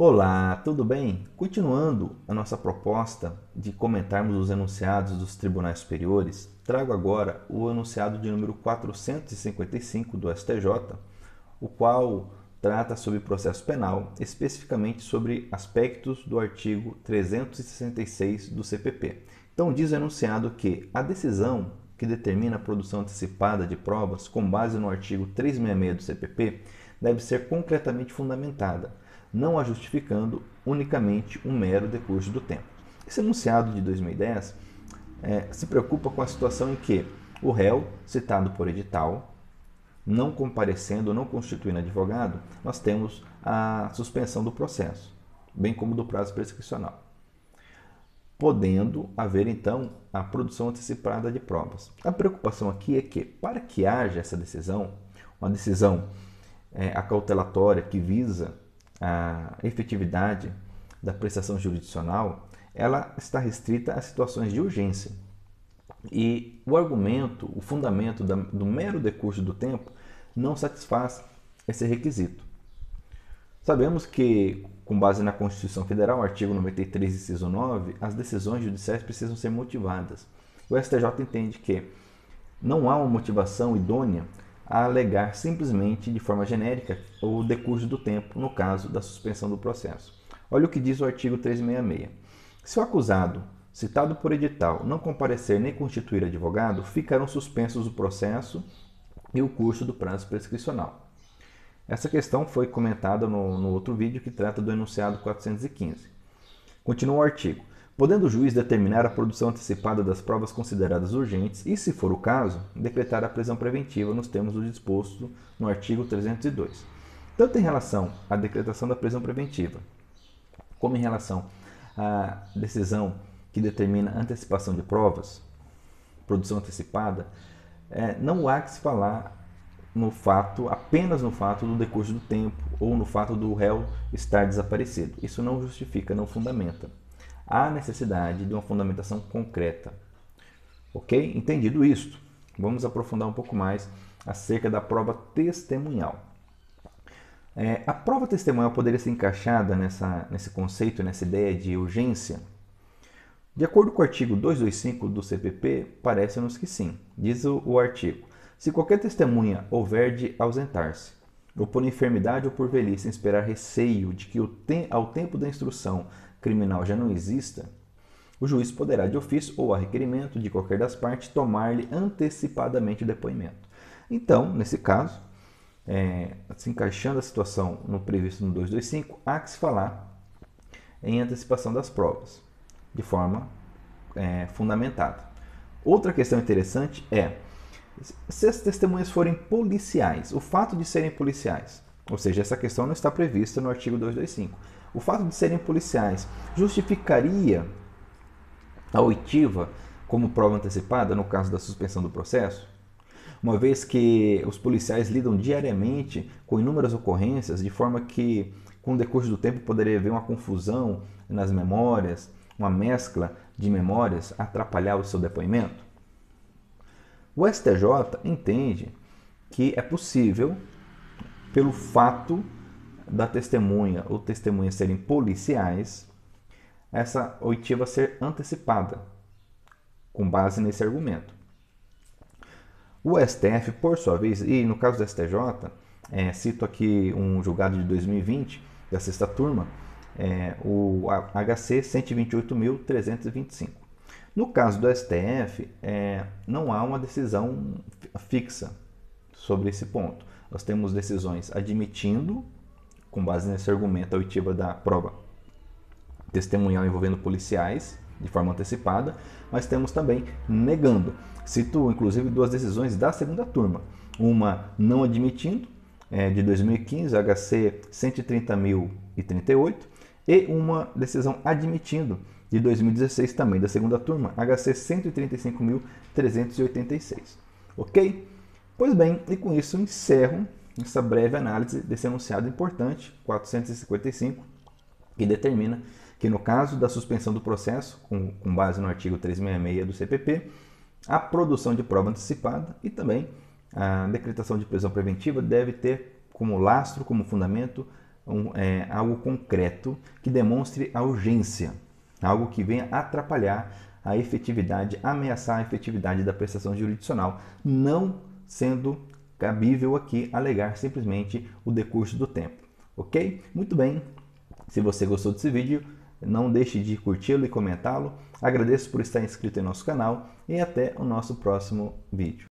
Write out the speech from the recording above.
Olá, tudo bem? Continuando a nossa proposta de comentarmos os enunciados dos tribunais superiores, trago agora o enunciado de número 455 do STJ, o qual trata sobre processo penal, especificamente sobre aspectos do artigo 366 do CPP. Então, diz o enunciado que a decisão que determina a produção antecipada de provas com base no artigo 366 do CPP deve ser concretamente fundamentada não a justificando unicamente um mero decurso do tempo. Esse enunciado de 2010 é, se preocupa com a situação em que o réu, citado por edital, não comparecendo não constituindo advogado, nós temos a suspensão do processo, bem como do prazo prescricional. Podendo haver então a produção antecipada de provas. A preocupação aqui é que, para que haja essa decisão, uma decisão é, acautelatória que visa a efetividade da prestação jurisdicional, ela está restrita a situações de urgência. E o argumento, o fundamento do mero decurso do tempo não satisfaz esse requisito. Sabemos que, com base na Constituição Federal, artigo 93, inciso 9, as decisões judiciais precisam ser motivadas. O STJ entende que não há uma motivação idônea a alegar simplesmente de forma genérica o decurso do tempo no caso da suspensão do processo. Olha o que diz o artigo 366. Se o acusado, citado por edital, não comparecer nem constituir advogado, ficarão suspensos o processo e o curso do prazo prescricional. Essa questão foi comentada no, no outro vídeo que trata do enunciado 415. Continua o artigo podendo o juiz determinar a produção antecipada das provas consideradas urgentes e, se for o caso, decretar a prisão preventiva nos termos do disposto no artigo 302. Tanto em relação à decretação da prisão preventiva, como em relação à decisão que determina antecipação de provas, produção antecipada, é, não há que se falar no fato, apenas no fato do decurso do tempo ou no fato do réu estar desaparecido. Isso não justifica, não fundamenta há necessidade de uma fundamentação concreta. Ok? Entendido isto, vamos aprofundar um pouco mais acerca da prova testemunhal. É, a prova testemunhal poderia ser encaixada nessa, nesse conceito, nessa ideia de urgência? De acordo com o artigo 225 do CPP, parece-nos que sim. Diz o, o artigo: se qualquer testemunha houver de ausentar-se, ou por enfermidade ou por velhice, esperar receio de que te, ao tempo da instrução criminal já não exista, o juiz poderá, de ofício ou a requerimento de qualquer das partes, tomar-lhe antecipadamente o depoimento. Então, nesse caso, é, se encaixando a situação no previsto no 225, há que se falar em antecipação das provas, de forma é, fundamentada. Outra questão interessante é se as testemunhas forem policiais, o fato de serem policiais, ou seja, essa questão não está prevista no artigo 225 o fato de serem policiais justificaria a oitiva como prova antecipada no caso da suspensão do processo? Uma vez que os policiais lidam diariamente com inúmeras ocorrências, de forma que, com o decurso do tempo, poderia haver uma confusão nas memórias, uma mescla de memórias, atrapalhar o seu depoimento? O STJ entende que é possível, pelo fato da testemunha ou testemunhas serem policiais, essa oitiva ser antecipada, com base nesse argumento. O STF, por sua vez, e no caso do STJ, é, cito aqui um julgado de 2020, da sexta turma, é, o HC 128.325. No caso do STF, é, não há uma decisão fixa sobre esse ponto. Nós temos decisões admitindo com base nesse argumento, a oitiva da prova testemunhal envolvendo policiais de forma antecipada, mas temos também negando. Cito inclusive duas decisões da segunda turma. Uma não admitindo, é, de 2015, HC 130.038, e uma decisão admitindo, de 2016 também, da segunda turma, HC 135.386. Ok? Pois bem, e com isso encerro essa breve análise desse enunciado importante, 455, que determina que no caso da suspensão do processo, com, com base no artigo 366 do CPP, a produção de prova antecipada e também a decretação de prisão preventiva deve ter como lastro, como fundamento, um, é, algo concreto que demonstre a urgência, algo que venha atrapalhar a efetividade, ameaçar a efetividade da prestação jurisdicional, não sendo cabível aqui alegar simplesmente o decurso do tempo. Ok? Muito bem. Se você gostou desse vídeo, não deixe de curti-lo e comentá-lo. Agradeço por estar inscrito em nosso canal e até o nosso próximo vídeo.